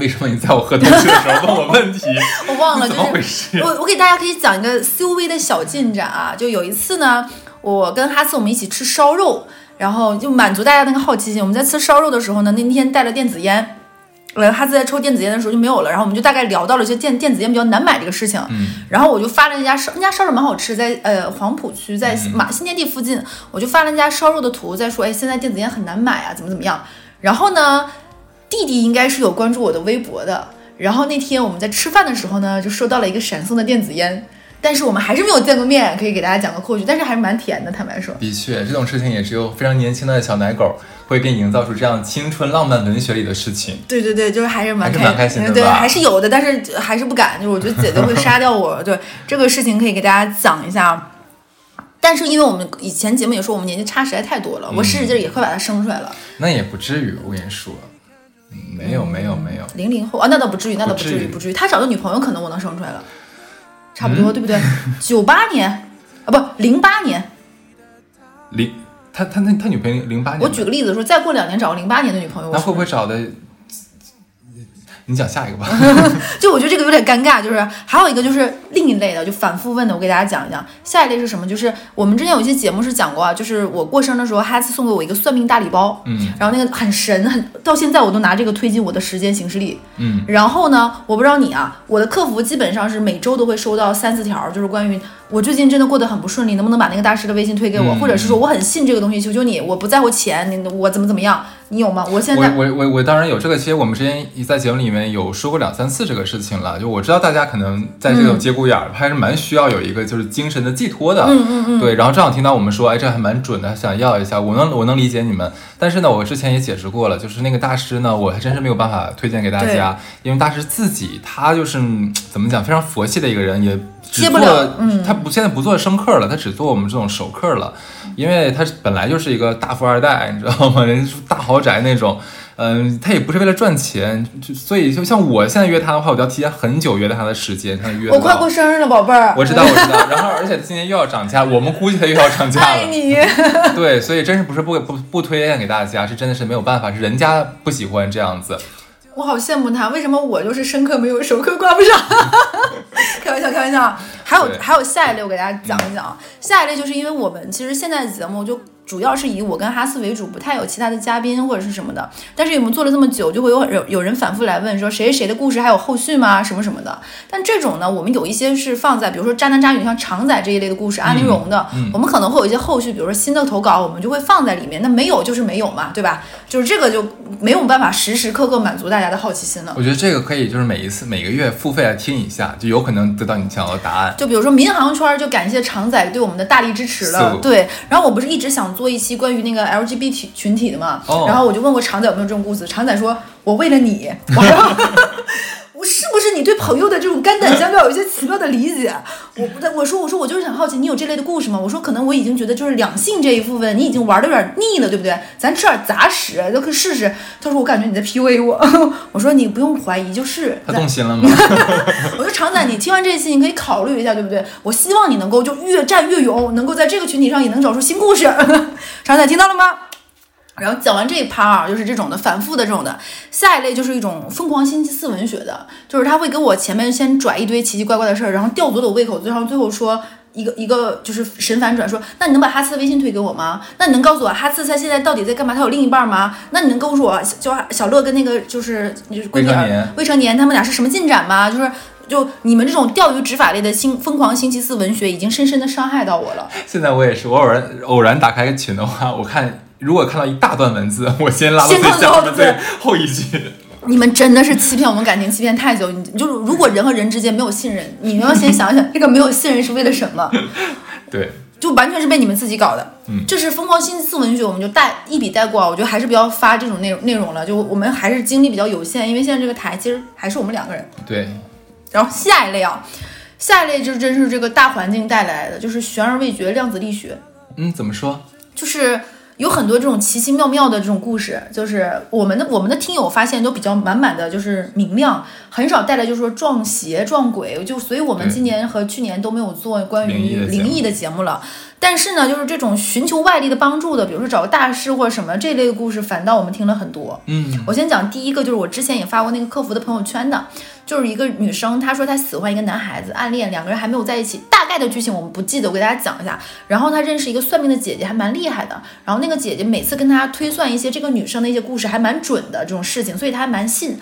为什么你在我喝东西的时候问我问题？我忘了，怎么回就是事？我我给大家可以讲一个稍微的小进展啊，就有一次呢，我跟哈斯我们一起吃烧肉，然后就满足大家那个好奇心。我们在吃烧肉的时候呢，那天带了电子烟。呃，哈斯在抽电子烟的时候就没有了，然后我们就大概聊到了一些电电子烟比较难买这个事情，嗯，然后我就发了那家烧，那家烧肉蛮好吃，在呃黄浦区，在马新天地附近，我就发了那家烧肉的图，在说，哎，现在电子烟很难买啊，怎么怎么样。然后呢，弟弟应该是有关注我的微博的，然后那天我们在吃饭的时候呢，就收到了一个闪送的电子烟，但是我们还是没有见过面，可以给大家讲个后续，但是还是蛮甜的，坦白说。的确，这种事情也只有非常年轻的小奶狗会给你营造出这样青春浪漫文学里的事情。对对对，就是还是蛮开心的对，吧还是有的，但是还是不敢，就是我觉得姐姐会杀掉我。对 这个事情可以给大家讲一下，但是因为我们以前节目也说我们年纪差实在太多了，我使使劲儿也快把它生出来了。那也不至于，我跟你说，嗯没有没有没有，零零后啊，那倒不至于，那倒不至于，不至于。他找的女朋友可能我能生出来了，差不嗯多、对不对？九八年啊，不零八年。零他他那他女朋友零八年，我举个例子说，再过两年找个零八年的女朋友，那会不会找的？你讲下一个吧。就我觉得这个有点尴尬，就是还有一个就是另一类的，就反复问的，我给大家讲一讲。下一类是什么？就是我们之前有一期节目是讲过啊，就是我过生的时候，哈斯送给我一个算命大礼包，嗯然后那个很神，很到现在我都拿这个推进我的时间行事历。嗯，然后呢，我不知道你啊，我的客服基本上是每周都会收到三四条，就是关于我最近真的过得很不顺利，能不能把那个大师的微信推给我，嗯或者是说我很信这个东西，求求你，我不在乎钱，你我怎么怎么样，你有吗？我现我在我我我当然有这个，其实我们之前在节目里面有说过两三次这个事情了。就我知道大家可能在这种节骨眼儿，还是蛮需要有一个就是精神的寄托的。嗯嗯嗯，对，然后正好听到我们说，哎，这还蛮准的，想要一下，我能我能理解你们。但是呢，我之前也解释过了，就是那个大师呢，我还真是没有办法推荐给大家，因为大师自己他就是嗯怎么讲，非常佛系的一个人，也只做接不了嗯他不现在不做生客了，他只做我们这种熟客了，因为他本来就是一个大富二代，你知道吗？人家住大豪宅那种。嗯，他也不是为了赚钱，就所以就像我现在约他的话，我就要提前很久约他的时间，才能约我快过生日了，宝贝儿，我知道，我知道。然后，而且今年又要涨价，我们估计他又要涨价了。爱你。对，所以真是不是不不不推荐给大家，是真的是没有办法，是人家不喜欢这样子。我好羡慕他，为什么我就是深刻没有熟客挂不上？开玩笑，开玩笑。还有还有下一类，我给大家讲一讲。下一类就是因为我们其实现在的节目就主要是以我跟哈斯为主，不太有其他的嘉宾或者是什么的。但是我们做了这么久，就会有有有人反复来问说谁谁谁的故事还有后续吗？什么什么的。但这种呢，我们有一些是放在比如说渣男渣女像常仔这一类的故事，安陵容的，我们可能会有一些后续，比如说新的投稿，我们就会放在里面。那没有就是没有嘛，对吧？就是这个就没有办法时时刻刻满足大家的好奇心了。我觉得这个可以，就是每一次每个月付费来听一下，就有可能得到你想要的答案。就比如说民航圈儿，就感谢常仔对我们的大力支持了。对，然后我不是一直想做一期关于那个 LGBT 群体的嘛，哦然后我就问过常仔有没有这种故事，常仔说我为了你，我还要。我是不是你对朋友的这种肝胆相照有一些奇妙的理解？我不我说我说我就是很好奇，你有这类的故事吗？我说可能我已经觉得就是两性这一部分你已经玩的有点腻了，对不对？咱吃点杂食，都可以试试。他说我感觉你在 PUA 我。我说你不用怀疑，就是他动心了吗？我说常仔，你听完这期，你可以考虑一下，对不对？我希望你能够就越战越勇，能够在这个群体上也能找出新故事。常仔听到了吗？然后讲完这一趴啊，就是这种的反复的这种的，下一类就是一种疯狂星期四文学的，就是他会给我前面先拽一堆奇奇怪怪的事儿，然后吊足了我胃口，最后最后说一个一个就是神反转，说那你能把哈次的微信推给我吗？那你能告诉我哈次他现在到底在干嘛？他有另一半吗？那你能告诉我就小乐跟那个就是就是闺女儿未成年未成年他们俩是什么进展吗？就是。就你们这种钓鱼执法类的星疯狂星期四文学，已经深深的伤害到我了。现在我也是，我偶然偶然打开群的话，我看如果看到一大段文字，我先拉到最先看下面到最最后一句。你们真的是欺骗我们感情，欺骗太久。你就是如果人和人之间没有信任，你们要先想想这个没有信任是为了什么，对，就完全是被你们自己搞的。嗯这是疯狂星期四文学，我们就带一笔带过啊。我觉得还是不要发这种内容内容了，就我们还是精力比较有限，因为现在这个台其实还是我们两个人。对，然后下一类啊，下一类就真是这个大环境带来的，就是悬而未决量子力学。嗯，怎么说？就是有很多这种奇奇妙妙的这种故事，就是我们的我们的听友发现都比较满满的就是明亮，很少带来就是说撞邪撞鬼，就所以我们今年和去年都没有做关于灵异的节目灵异的节目了。但是呢，就是这种寻求外力的帮助的，比如说找个大师或者什么这类的故事，反倒我们听了很多。嗯，我先讲第一个，就是我之前也发过那个客服的朋友圈的，就是一个女生，她说她喜欢一个男孩子，暗恋，两个人还没有在一起，大概的剧情我们不记得，我给大家讲一下。然后她认识一个算命的姐姐，还蛮厉害的。然后那个姐姐每次跟她推算一些这个女生的一些故事，还蛮准的这种事情，所以她还蛮信。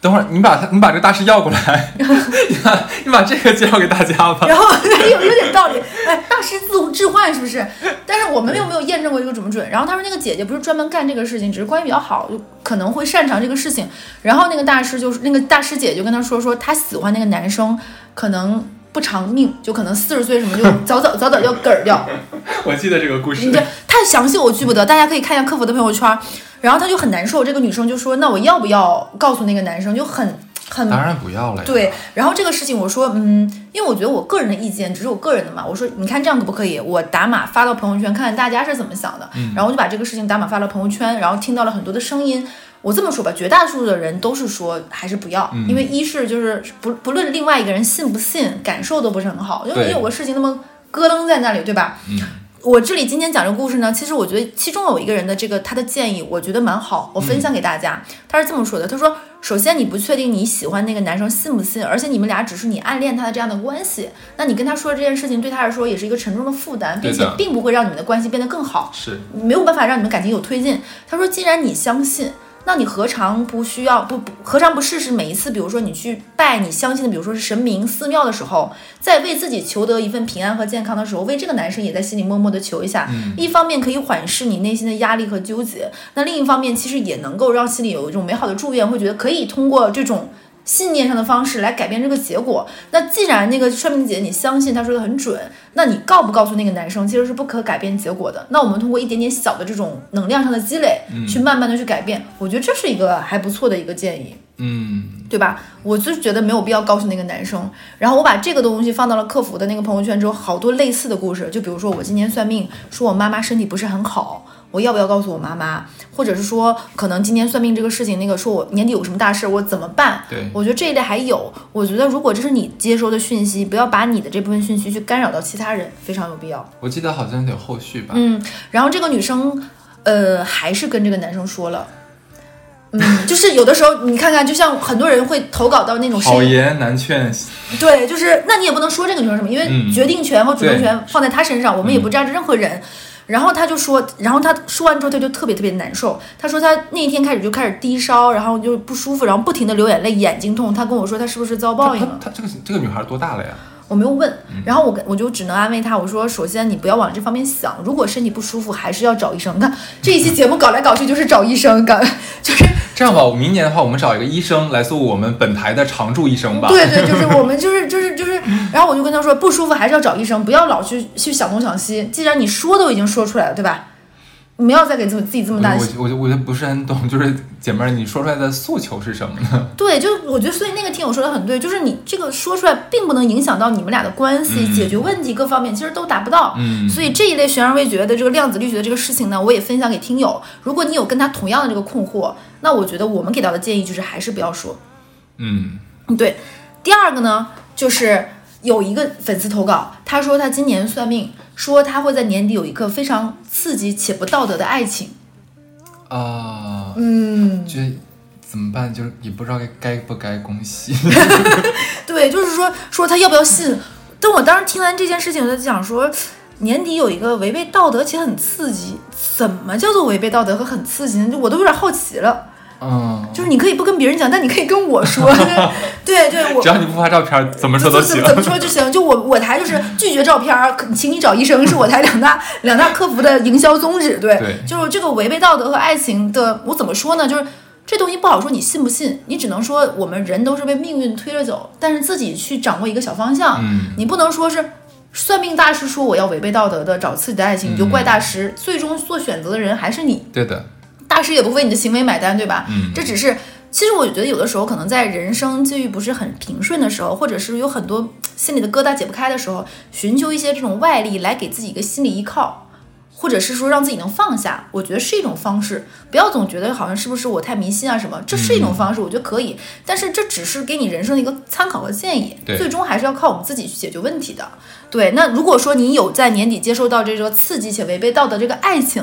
等会儿你把他，你把这个大师要过来，你把你把这个介绍给大家吧。然后有有点道理，哎，大师自置换是不是？但是我们又没有验证过这个准不准。然后他说那个姐姐不是专门干这个事情，只是关系比较好，就可能会擅长这个事情。然后那个大师就是那个大师姐就跟他说说他喜欢那个男生，可能不长命，就可能四十岁什么就 早早早早就嗝儿掉。我记得这个故事你这。太详细，我记不得，大家可以看一下客服的朋友圈。然后他就很难受，这个女生就说：“那我要不要告诉那个男生？”就很很当然不要了。对，然后这个事情我说，嗯，因为我觉得我个人的意见只是我个人的嘛。我说，你看这样可不可以？我打码发到朋友圈，看看大家是怎么想的。然后我就把这个事情打码发到朋友圈，然后听到了很多的声音。我这么说吧，绝大多数的人都是说还是不要，因为一是就是不不论另外一个人信不信，感受都不是很好，因为你有个事情那么咯噔在那里，对吧？嗯我这里今天讲这个故事呢，其实我觉得其中有一个人的这个他的建议，我觉得蛮好，我分享给大家。他是这么说的：他说，首先你不确定你喜欢那个男生信不信，而且你们俩只是你暗恋他的这样的关系，那你跟他说这件事情对他来说也是一个沉重的负担，并且并不会让你们的关系变得更好，是没有办法让你们感情有推进。他说，既然你相信。那你何尝不需要不不何尝不试试每一次，比如说你去拜你相信的，比如说是神明寺庙的时候，在为自己求得一份平安和健康的时候，为这个男生也在心里默默的求一下，一方面可以缓释你内心的压力和纠结，那另一方面其实也能够让心里有一种美好的祝愿，会觉得可以通过这种。信念上的方式来改变这个结果。那既然那个算命姐你相信她说的很准，那你告不告诉那个男生其实是不可改变结果的。那我们通过一点点小的这种能量上的积累，去慢慢的去改变，我觉得这是一个还不错的一个建议，嗯，对吧？我就觉得没有必要告诉那个男生。然后我把这个东西放到了客服的那个朋友圈之后，好多类似的故事，就比如说我今天算命说我妈妈身体不是很好。我要不要告诉我妈妈，或者是说，可能今年算命这个事情，那个说我年底有什么大事，我怎么办？对，我觉得这一类还有。我觉得如果这是你接收的讯息，不要把你的这部分讯息去干扰到其他人，非常有必要。我记得好像有后续吧。嗯，然后这个女生，呃，还是跟这个男生说了，嗯，就是有的时候你看看，就像很多人会投稿到那种好言难劝，对，就是那你也不能说这个女生什么，因为决定权和主动权放在她身上，我们也不站着任何人。然后他就说，然后他说完之后，他就特别特别难受。他说他那一天开始就开始低烧，然后就不舒服，然后不停的流眼泪，眼睛痛。他跟我说，他是不是遭报应了？他这个这个女孩多大了呀？我没有问。然后我跟我就只能安慰他，我说首先你不要往这方面想，如果身体不舒服，还是要找医生。你看这一期节目搞来搞去就是找医生，搞 就是。这样吧，我明年的话，我们找一个医生来做我们本台的常驻医生吧。对对，就是我们就是就是就是，然后我就跟他说，不舒服还是要找医生，不要老去去想东想西。既然你说都已经说出来了，对吧？不要再给自己自己这么大的。我我我就不是很懂，就是姐妹儿，你说出来的诉求是什么呢？对，就我觉得，所以那个听友说的很对，就是你这个说出来，并不能影响到你们俩的关系，解决问题各方面其实都达不到。嗯。所以这一类悬而未决的这个量子力学的这个事情呢，我也分享给听友。如果你有跟他同样的这个困惑，那我觉得我们给到的建议就是还是不要说。嗯。对。第二个呢，就是有一个粉丝投稿，他说他今年算命。说他会在年底有一个非常刺激且不道德的爱情，啊，嗯，就怎么办？就是也不知道该该不该恭喜。对，就是说说他要不要信？但我当时听完这件事情，我就想说，年底有一个违背道德且很刺激，怎么叫做违背道德和很刺激呢？就我都有点好奇了。嗯，就是你可以不跟别人讲，但你可以跟我说。对对，我只要你不发照片，怎么说都行。怎么说就行。就我我台就是拒绝照片，请你找医生，是我台两大 两大客服的营销宗旨。对，就是这个违背道德和爱情的，我怎么说呢？就是这东西不好说，你信不信？你只能说我们人都是被命运推着走，但是自己去掌握一个小方向。嗯，你不能说是算命大师说我要违背道德的找自己的爱情，你就怪大师。最终做选择的人还是你。对的。大师也不为你的行为买单，对吧？嗯，这只是，其实我觉得有的时候，可能在人生际遇不是很平顺的时候，或者是有很多心里的疙瘩解不开的时候，寻求一些这种外力来给自己一个心理依靠，或者是说让自己能放下，我觉得是一种方式。不要总觉得好像是不是我太迷信啊什么，这是一种方式，我觉得可以。但是这只是给你人生的一个参考和建议，最终还是要靠我们自己去解决问题的。对，那如果说你有在年底接受到这个刺激且违背道德这个爱情。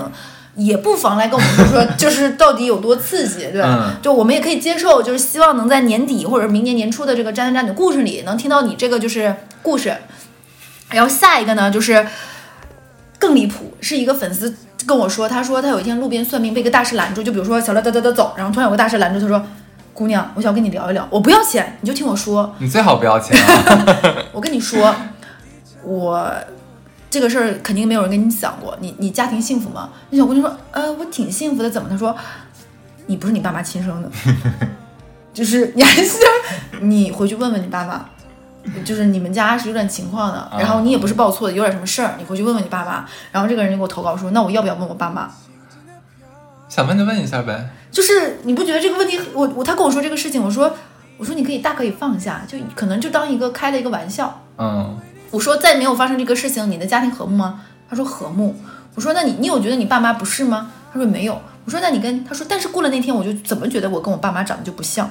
也不妨来跟我们说说，就是到底有多刺激，对吧？就我们也可以接受，就是希望能在年底或者明年年初的这个渣男渣女故事里，能听到你这个就是故事。然后下一个呢，就是更离谱，是一个粉丝跟我说，他说他有一天路边算命被一个大师拦住，就比如说小乐得得得走，然后突然有个大师拦住，他说：“姑娘，我想跟你聊一聊，我不要钱，你就听我说。”你最好不要钱啊！我跟你说，我。这个事儿肯定没有人跟你讲过，你你家庭幸福吗？那小姑娘说，呃，我挺幸福的。怎么？她说，你不是你爸妈亲生的，就是你还是你回去问问你爸妈，就是你们家是有点情况的。然后你也不是报错的，有点什么事儿，你回去问问你爸妈。然后这个人就给我投稿说，那我要不要问我爸妈？想问就问一下呗。就是你不觉得这个问题，我我他跟我说这个事情，我说我说你可以大可以放下，就可能就当一个开了一个玩笑。嗯。我说再没有发生这个事情，你的家庭和睦吗？他说和睦。我说那你你有觉得你爸妈不是吗？他说没有。我说那你跟他说，但是过了那天我就怎么觉得我跟我爸妈长得就不像。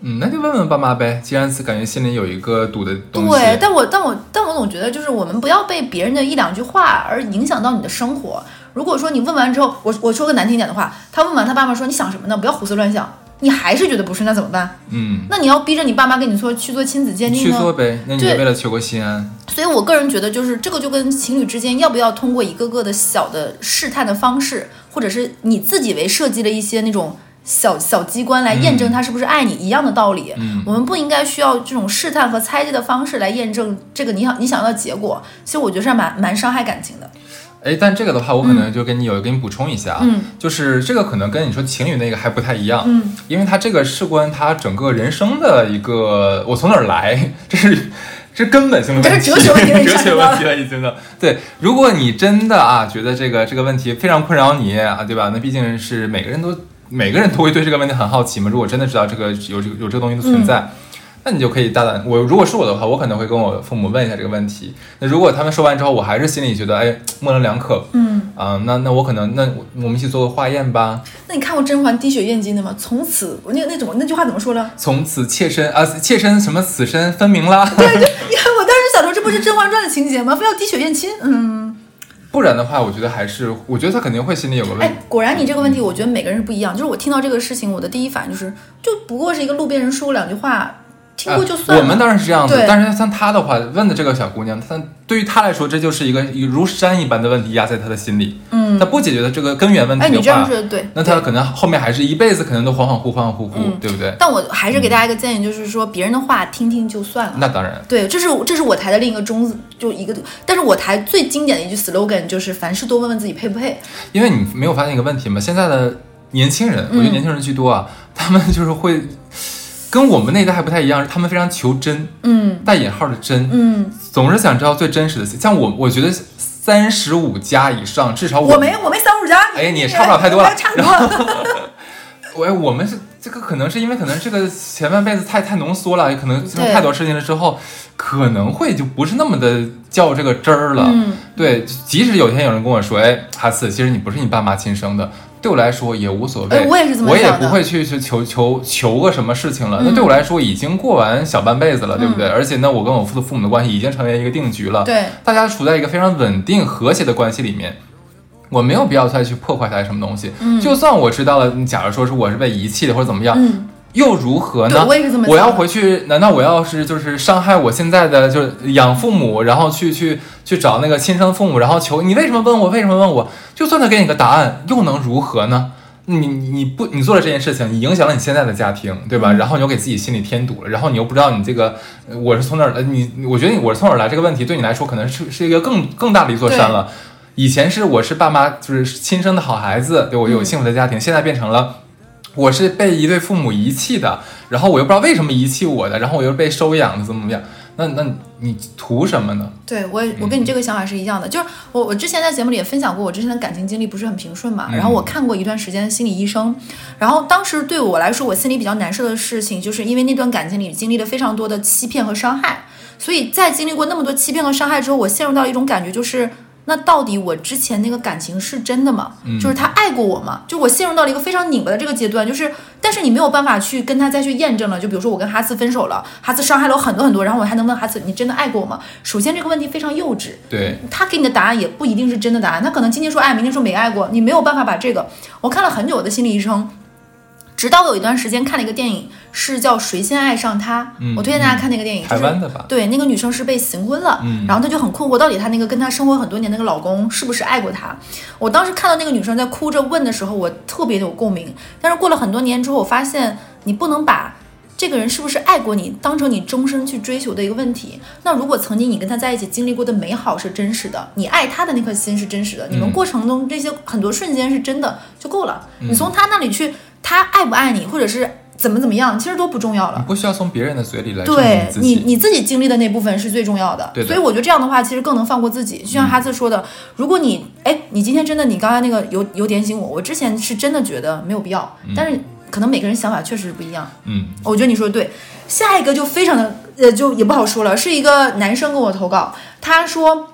嗯，那就问问爸妈呗。既然是感觉心里有一个堵的东西。对，但我但我但我总觉得就是我们不要被别人的一两句话而影响到你的生活。如果说你问完之后，我我说个难听点的话，他问完他爸妈说你想什么呢？不要胡思乱想。你还是觉得不是，那怎么办？嗯，那你要逼着你爸妈跟你说去做亲子鉴定呢？去做呗。那你为了求个心安。所以我个人觉得，就是这个就跟情侣之间要不要通过一个个的小的试探的方式，或者是你自己为设计了一些那种小小机关来验证他是不是爱你一样的道理。嗯我们不应该需要这种试探和猜忌的方式来验证这个你想你想要的结果。其实我觉得是蛮蛮伤害感情的。哎，但这个的话，我可能就跟你有给你补充一下，嗯，就是这个可能跟你说情侣那个还不太一样，嗯，因为他这个事关他整个人生的一个我从哪儿来，这是这根本性的问题，这是哲学问题了 哲学问题了已经的。对，如果你真的啊觉得这个这个问题非常困扰你啊，对吧？那毕竟是每个人都每个人都会对这个问题很好奇嘛。如果真的知道这个有这个有这个东西的存在。嗯那你就可以大胆，我如果是我的话，我可能会跟我父母问一下这个问题。那如果他们说完之后，我还是心里觉得哎模棱两可，嗯，啊、那那我可能那我们一起做个化验吧。那你看过甄嬛滴血验金的吗？从此那那怎么那句话怎么说了？从此妾身啊，妾身什么此身分明啦。对，就你看我当时想说，这不是《甄嬛传》的情节吗？非要滴血验亲，嗯。不然的话，我觉得还是，我觉得他肯定会心里有个问哎。，果然你这个问题，我觉得每个人是不一样。就是我听到这个事情，我的第一反应就是，就不过是一个路边人说过两句话，听过就算了。啊我们当然是这样子，但是像他的话，问的这个小姑娘，她对于她来说，这就是一个如山一般的问题压在她的心里。嗯，她不解决的这个根源问哎，题的话你这样说，的对。那她可能后面还是一辈子可能都恍恍惚恍恍惚惚，嗯对不对？但我还是给大家一个建议，就是说别人的话听听就算了。那当然，对，这是这是我台的另一个宗旨，就一个。但是我台最经典的一句 slogan 就是凡事多问问自己配不配。因为你没有发现一个问题吗？现在的年轻人，嗯我觉得年轻人居多啊，他们就是会跟我们那一代还不太一样，他们非常求真，嗯带引号的真，嗯，总是想知道最真实的。像我，我觉得三十五加以上，至少我没我没三十五加，哎你也差不了太多了差不多。我 我们是这个，可能是因为可能这个前半辈子太太浓缩了，也可能经历太多事情了之后，可能会就不是那么的较这个真儿了。嗯对，即使有一天有人跟我说，哎，哈次，其实你不是你爸妈亲生的，对我来说也无所谓。哎我也是这么我也不会去去求求求个什么事情了。嗯那对我来说已经过完小半辈子了，对不对？而且呢，我跟我父父母的关系已经成为一个定局了。对，大家处在一个非常稳定和谐的关系里面。我没有必要再去破坏它什么东西，嗯就算我知道了，假如说是我是被遗弃的或者怎么样，嗯，又如何呢？对我也是这么我要回去，难道我要是就是伤害我现在的就是养父母，然后去去去找那个亲生父母，然后求你为什么问我？为什么问我？就算他给你个答案，又能如何呢？你你你不你做了这件事情，你影响了你现在的家庭，对吧？嗯然后你又给自己心里添堵了，然后你又不知道你这个呃我是从哪儿来，你我觉得你我是从哪儿来这个问题对你来说可能是是一个更更大的一座山了。以前是我是爸妈就是亲生的好孩子，对我有嗯幸福的家庭，现在变成了。我是被一对父母遗弃的，然后我又不知道为什么遗弃我的，然后我又被收养的，怎么怎么样？那那你图什么呢？对我也我跟你这个想法是一样的，就是我我之前在节目里也分享过，我之前的感情经历不是很平顺嘛，嗯然后我看过一段时间心理医生，然后当时对我来说，我心里比较难受的事情，就是因为那段感情里经历了非常多的欺骗和伤害，所以在经历过那么多欺骗和伤害之后，我陷入到一种感觉就是。那到底我之前那个感情是真的吗？就是他爱过我吗？就我陷入到了一个非常拧巴的这个阶段，就是但是你没有办法去跟他再去验证了。就比如说我跟哈斯分手了，哈斯伤害了我很多很多，然后我还能问哈斯你真的爱过我吗？首先这个问题非常幼稚，对，他给你的答案也不一定是真的答案，他可能今天说爱，明天说没爱过，你没有办法把这个。我看了很久的心理医生，直到我有一段时间看了一个电影，是叫《谁先爱上他》，嗯我推荐大家看那个电影，就是台湾的吧？对，那个女生是被行婚了，嗯然后她就很困惑，到底她那个跟她生活很多年那个老公是不是爱过她？我当时看到那个女生在哭着问的时候，我特别有共鸣。但是过了很多年之后，我发现你不能把这个人是不是爱过你当成你终身去追求的一个问题。那如果曾经你跟他在一起经历过的美好是真实的，你爱他的那颗心是真实的，你们嗯过程中这些很多瞬间是真的就够了。你从他那里去，他爱不爱你，或者是怎么怎么样，其实都不重要了你。不需要从别人的嘴里来对。你你自己经历的那部分是最重要的，对的所以我觉得这样的话，其实更能放过自己。就像哈斯说的，如果你哎，你今天真的你刚才那个有有点醒我，我之前是真的觉得没有必要，但是可能每个人想法确实不一样。嗯，我觉得你说的对。下一个就非常的呃，就也不好说了，是一个男生跟我投稿，他说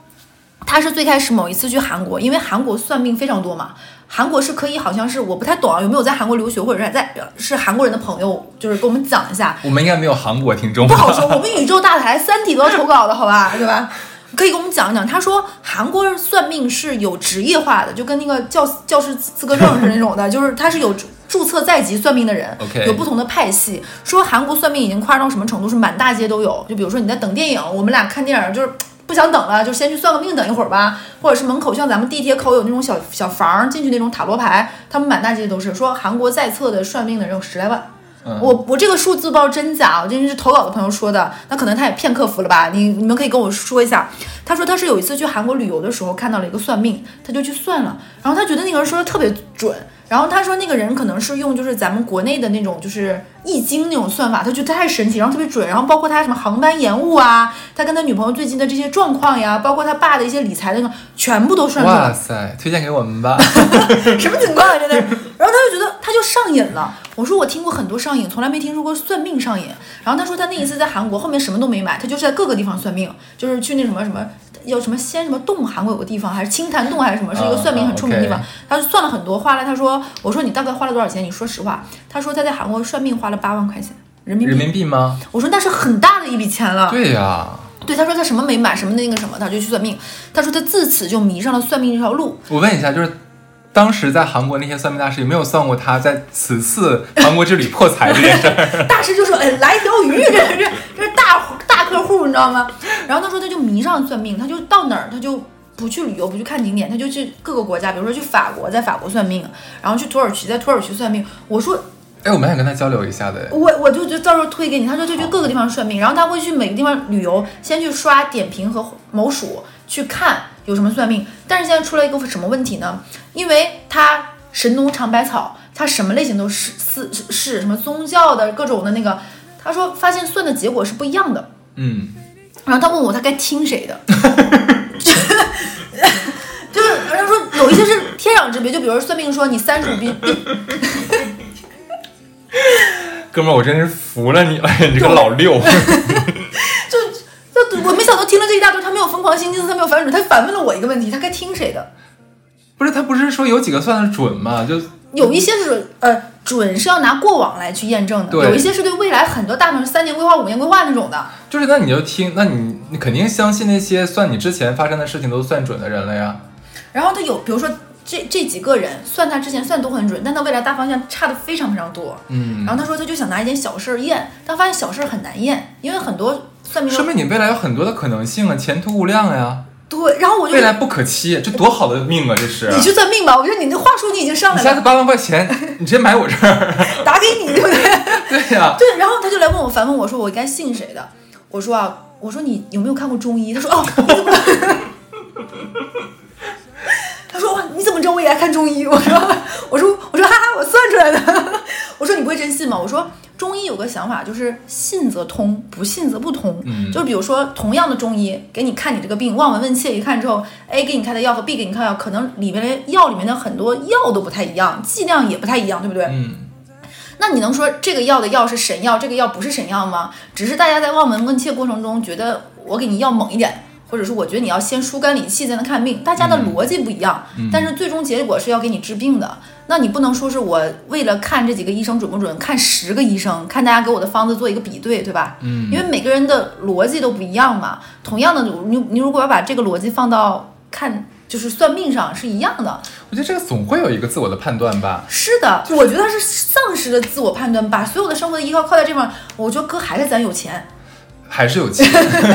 他是最开始某一次去韩国，因为韩国算命非常多嘛。韩国是可以，好像是我不太懂啊，有没有在韩国留学或者是在是韩国人的朋友，就是给我们讲一下，我们应该没有韩国听众不。好说，我们宇宙大台《三体》都要投稿的好吧，对吧？可以给我们讲一讲。他说韩国人算命是有职业化的，就跟那个教教师资格证是那种的，就是他是有注册在籍算命的人有不同的派系。说韩国算命已经夸张到什么程度，是满大街都有。就比如说你在等电影，我们俩看电影就是不想等了，就先去算个命，等一会儿吧。或者是门口像咱们地铁口有那种小小房，进去那种塔罗牌，他们满大街都是说韩国在册的算命的人有十来万。嗯我我这个数字不知道真假，我这是投稿的朋友说的，那可能他也骗客服了吧？你你们可以跟我说一下。他说他是有一次去韩国旅游的时候看到了一个算命，他就去算了，然后他觉得那个人说的特别准，然后他说那个人可能是用就是咱们国内的那种就是易经那种算法，他觉得太神奇，然后特别准，然后包括他什么航班延误啊，他跟他女朋友最近的这些状况呀，包括他爸的一些理财的那个，全部都算出来了哇。塞，推荐给我们吧。什么情况啊？真的。然后他就觉得他就上瘾了。我说我听过很多上瘾，从来没听说过算命上瘾。然后他说他那一次在韩国，后面什么都没买，他就是在各个地方算命，就是去那什么什么。要什么仙什么洞？韩国有个地方，还是青潭洞，还是什么？是一个算命很出名的地方。啊他就算了很多，花了。他说：“我说你大概花了多少钱？你说实话。”他说他在韩国算命花了八万块钱人民币。人民币吗？我说那是很大的一笔钱了。对呀、对，他说他什么没买，什么那个什么，他就去算命。他说他自此就迷上了算命这条路。我问一下，就是当时在韩国那些算命大师有没有算过他在此次韩国之旅破财这件事儿？大师就说：“哎，来条鱼，这这这是大大客户，你知道吗？”然后他说他就迷上算命，他就到哪儿他就不去旅游，不去看景点，他就去各个国家，比如说去法国，在法国算命，然后去土耳其，在土耳其算命。我说哎，我们想跟他交流一下的。我我就就到时候推给你，他说就去各个地方算命，然后他会去每个地方旅游，先去刷点评和某鼠去看有什么算命。但是现在出了一个什么问题呢？因为他神农尝百草，他什么类型都是是是什么宗教的各种的那个，他说发现算的结果是不一样的。嗯，然后他问我他该听谁的，就是他说有一些是天壤之别，就比如说算命说你三十五 必必哥们儿，我真是服了你了，你这个老六。就就我没想到听了这一大堆，他没有疯狂星期四，他没有反转，他反问了我一个问题，他该听谁的？不是他不是说有几个算的准吗？就有一些是呃准是要拿过往来去验证的，有一些是对未来很多大方向三年规划、五年规划那种的。就是那你就听，那你你肯定相信那些算你之前发生的事情都算准的人了呀。然后他有，比如说这这几个人算他之前算都很准，但他未来大方向差的非常非常多。嗯，然后他说他就想拿一件小事儿验，但发现小事儿很难验，因为很多算命说说明你未来有很多的可能性啊，前途无量呀，对，然后我就未来不可期，这多好的命啊！这是。你去算命吧，我觉得你这话术你已经上来了，下次八万块钱，你直接买我这儿。打给你，对不对？对呀、对，然后他就来问我，反问我说我该信谁的？我说啊，我说你有没有看过中医？他说哦，你怎么？他说哇，你怎么知道我也爱看中医？我说我说我说哈哈，我算出来的。我说你不会真信吗？我说中医有个想法，就是信则通，不信则不通。嗯就是比如说同样的中医给你看你这个病，望闻问切一看之后，A 给你开的药和 B 给你开的药，可能里面的药里面的很多药都不太一样，剂量也不太一样，对不对？嗯，那你能说这个药的药是神药，这个药不是神药吗？只是大家在望闻问切过程中觉得我给你药猛一点，或者是我觉得你要先疏肝理气才能看病，大家的逻辑不一样，但是最终结果是要给你治病的。那你不能说是我为了看这几个医生准不准，看十个医生，看大家给我的方子做一个比对，对吧？嗯，因为每个人的逻辑都不一样嘛。同样的，你你如果要把这个逻辑放到看就是算命上是一样的，我觉得这个总会有一个自我的判断吧。是的，我觉得他是丧失了自我判断，把所有的生活的依靠靠在这方。我觉得哥还是咱有钱，还是有钱，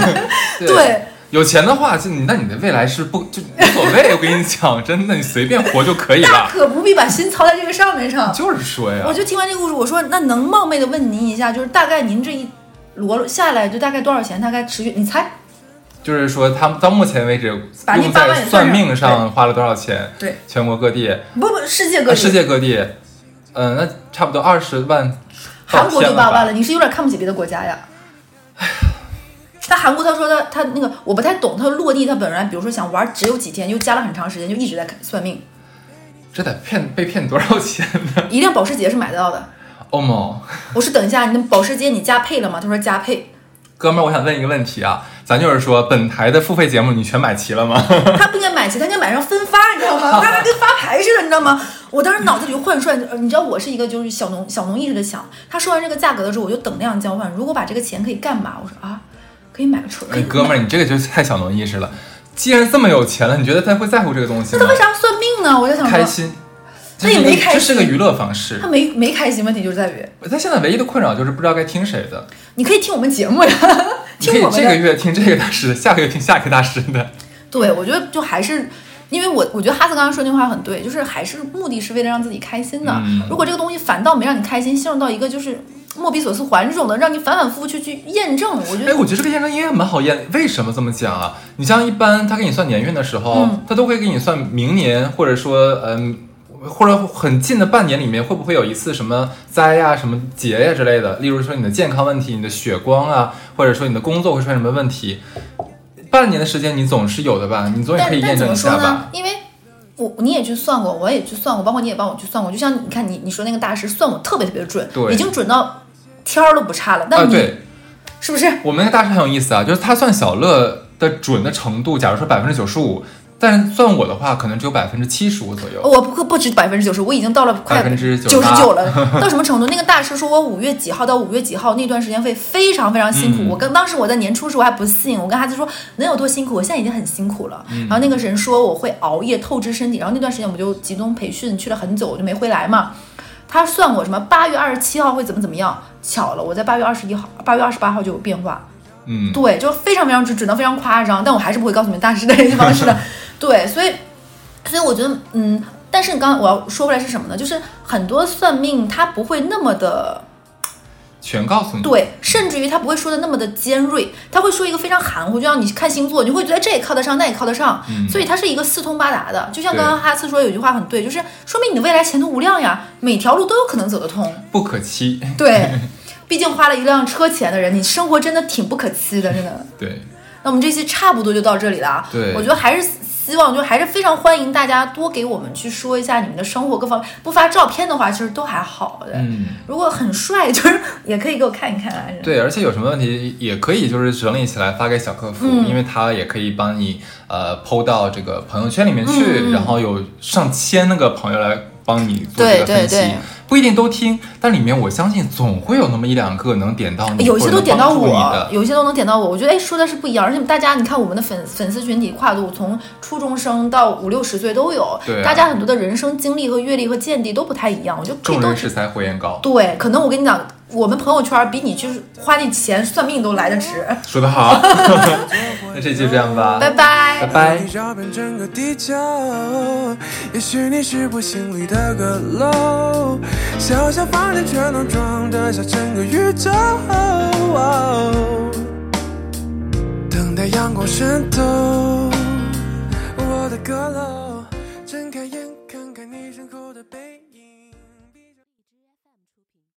对有钱的话，就你那你的未来是不就无所谓。我跟你讲，真的，你随便活就可以了大。可不必把心操在这个上面上。就是说呀我，就听完这个故事，我说那能冒昧的问您一下，就是大概您这一摞下来就大概多少钱？大概持续你猜？就是说他们到目前为止把那用8万在算命上花了多少钱？对，全国各地，不不，世界各呃地，世界各地，嗯、那差不多二十万韩国就八万了，你是有点看不起别的国家呀？哎呀？但韩国他说他他那个我不太懂，他落地他本来比如说想玩只有几天，又加了很长时间，就一直在看算命，这得骗被骗多少钱呢？一辆保时捷是买得到的。欧某，我说等一下，你的保时捷你加配了吗？他说加配。哥们儿，我想问一个问题啊，咱就是说本台的付费节目你全买齐了吗？他不应该买齐，他应该买上分发，你知道吗？他跟发牌似的，你知道吗？我当时脑子里就换算，呃你知道我是一个就是小农小农意识的想。他说完这个价格的时候，我就等量交换。如果把这个钱可以干嘛？我说啊，可以买个车。哎，哥们儿，你这个就太小农意识了。既然这么有钱了，你觉得他会在乎这个东西吗那他？为啥要算命呢？我就想，开心，他也没开心这是个娱乐方式他。没没开心，问题就是在于他现在唯一的困扰就是不知道该听谁的。你可以听我们节目呀，你可以听我们。这个月听这个大师的，下个月听下个大师的。对，我觉得就还是。因为我我觉得哈斯刚刚说那句话很对，就是还是目的是为了让自己开心的。嗯如果这个东西反倒没让你开心，陷入到一个就是莫比索斯环这种的，让你反反复复去去验证，我觉得哎，得我觉得这个验证应该蛮好验。为什么这么讲啊？你像一般他给你算年运的时候，嗯他都会给你算明年，或者说嗯，或者很近的半年里面会不会有一次什么灾呀、什么劫呀之类的。例如说你的健康问题、你的血光啊，或者说你的工作会出现什么问题，半年的时间你总是有的吧？你总也可以验证一下吧？因为我你也去算过，我也去算过，包括你也帮我去算过。就像你看你你说那个大师算我特别特别准，已经准到天儿都不差了。啊，但你、对，是不是？我们那个大师很有意思啊，就是他算小乐的准的程度，假如说百分之九十五，但是算我的话，可能只有百分之七十五左右。我不不止百分之九十，我已经到了快百分之九十九了。到什么程度？那个大师说我五月几号到五月几号那段时间会非常非常辛苦。嗯我跟当时我在年初的时候我还不信，我跟孩子说能有多辛苦？我现在已经很辛苦了。嗯然后那个人说我会熬夜透支身体，然后那段时间我们就集中培训去了很久，我就没回来嘛。他算我什么八月二十七号会怎么怎么样？巧了，我在八月二十一号、八月二十八号就有变化。嗯，对，就非常非常准，准到非常夸张，但我还是不会告诉你们大师的联系方式的。对，所以，所以我觉得，嗯，但是你刚刚我要说回来是什么呢？就是很多算命它不会那么的全告诉你。对，甚至于他不会说的那么的尖锐，他会说一个非常含糊，就像你看星座，你会觉得这也靠得上，那也靠得上，嗯所以它是一个四通八达的。就像刚刚哈斯说有句话很对，就是说明你的未来前途无量呀，每条路都有可能走得通。不可期。对，毕竟花了一辆车钱的人，你生活真的挺不可期的，真的。对，那我们这期差不多就到这里了啊。对我觉得还是希望，就还是非常欢迎大家多给我们去说一下你们的生活各方面。不发照片的话，其实都还好的。嗯，如果很帅，就是也可以给我看一看啊。对，而且有什么问题也可以就是整理起来发给小客服，嗯因为他也可以帮你呃剖到这个朋友圈里面去，然后有上千那个朋友来帮你做这个分析。对对不一定都听，但里面我相信总会有那么一两个能点到你，有一些都点到我，。有一些都能点到我。我觉得哎，说的是不一样，而且大家你看我们的粉粉丝群体跨度从初中生到五六十岁都有，对啊大家很多的人生经历和阅历和见地都不太一样，我觉得可以都众人拾柴火焰高，对。可能我跟你讲，我们朋友圈比你就是花那钱算命都来得值。说得好。那这期就这样吧，拜 拜拜。拜遍整个地球，也许你是我心里的阁楼，小小房间却能装得下整个宇宙。等待阳光渗透我的阁楼。